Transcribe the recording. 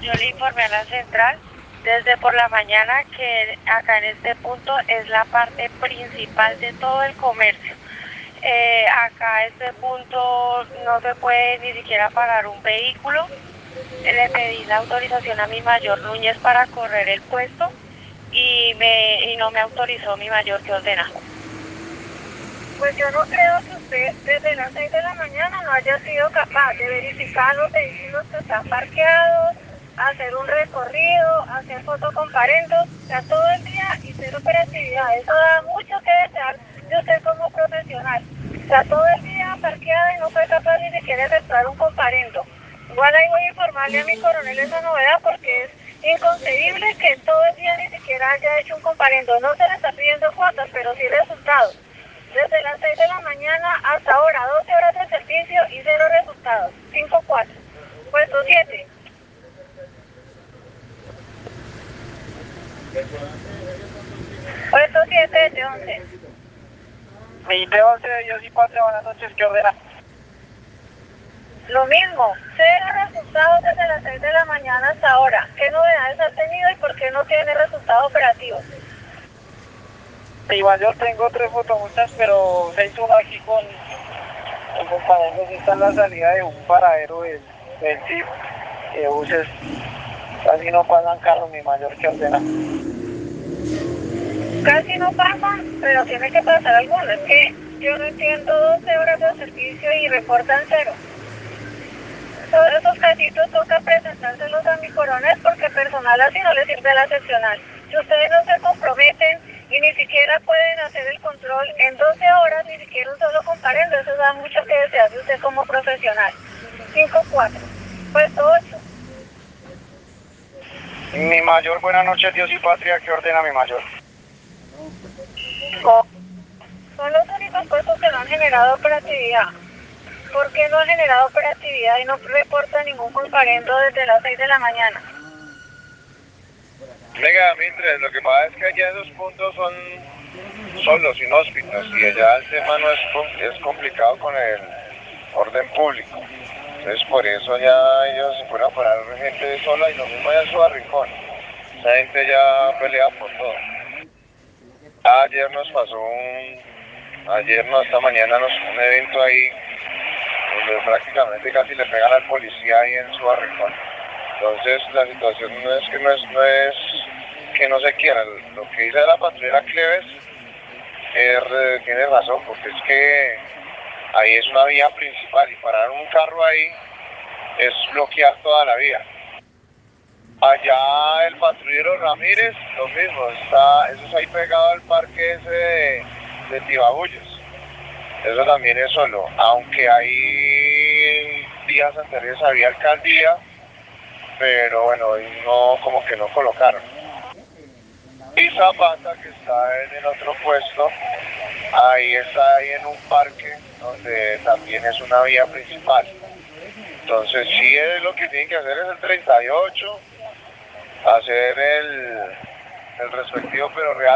Yo le informé a la central desde por la mañana que acá en este punto es la parte principal de todo el comercio. Eh, acá a este punto no se puede ni siquiera parar un vehículo. Le pedí la autorización a mi mayor Núñez para correr el puesto y, me, y no me autorizó mi mayor que ordena. Pues yo no creo que usted desde las 6 de la mañana no haya sido capaz de verificar los vehículos que están parqueados, hacer un recorrido, hacer o sea, todo el día y cero operatividad. Eso da mucho que desear de usted como profesional. Sea, todo el día parqueada y no fue capaz ni siquiera de efectuar un comparendo. Igual ahí voy a informarle a mi coronel esa novedad porque es inconcebible que todo el día ni siquiera haya hecho un comparendo. No se le está pidiendo cuotas, pero sí resultados. Desde las 6 de la mañana hasta ahora, 12 horas de servicio y cero resultados. 5-4. Puesto 7. Puesto 7 de 11. Mi de 11 de Dios y Patria, buenas noches, ¿qué ordena? Lo mismo, cero resultados desde las 6 de la mañana hasta ahora. ¿Qué novedades ha tenido y por qué no tiene resultados operativos? Igual yo tengo tres fotomultas, pero se hizo aquí con el compañero que está en la salida de un paradero del, del TIP, que buses casi no pasan carros, mi mayor que ordena. Casi no pasan, pero tiene que pasar alguno. Es que yo no entiendo 12 horas de servicio y reportan cero. Todos esos casitos toca presentárselos a mi coronel porque personal así no le sirve la seccional. Si ustedes no se comprometen y ni siquiera pueden hacer el control en 12 horas, ni siquiera un solo comparendo, eso da mucho que desear de usted como profesional. 5-4. Puesto 8. Mi mayor, buenas noches, Dios y Patria, ¿qué ordena mi mayor? Son los únicos puestos que no han generado operatividad. ¿Por qué no han generado operatividad y no reporta ningún comparendo desde las 6 de la mañana? Venga, mientras, lo que pasa es que allá esos puntos son, son los inhóspitos y allá el tema no es, es complicado con el orden público. Entonces por eso ya ellos se fueron a parar gente sola y lo mismo allá en su rincón. Esa gente ya pelea por todo. Ayer nos pasó un, ayer no, esta mañana nos un evento ahí donde prácticamente casi le pegan al policía ahí en su rincón. Entonces la situación no es que no es, no es que no se quiera. Lo que dice la patrullera Cleves es, eh, tiene razón, porque es que ahí es una vía principal y parar un carro ahí es bloquear toda la vía. Allá el patrullero Ramírez, lo mismo, está, eso es ahí pegado al parque ese de, de Tibabuyos. Eso también es solo, aunque ahí días anteriores había alcaldía, pero bueno, no, como que no colocaron. Y Zapata, que está en el otro puesto, ahí está ahí en un parque donde también es una vía principal. Entonces sí es lo que tienen que hacer es el 38, hacer el, el respectivo pero real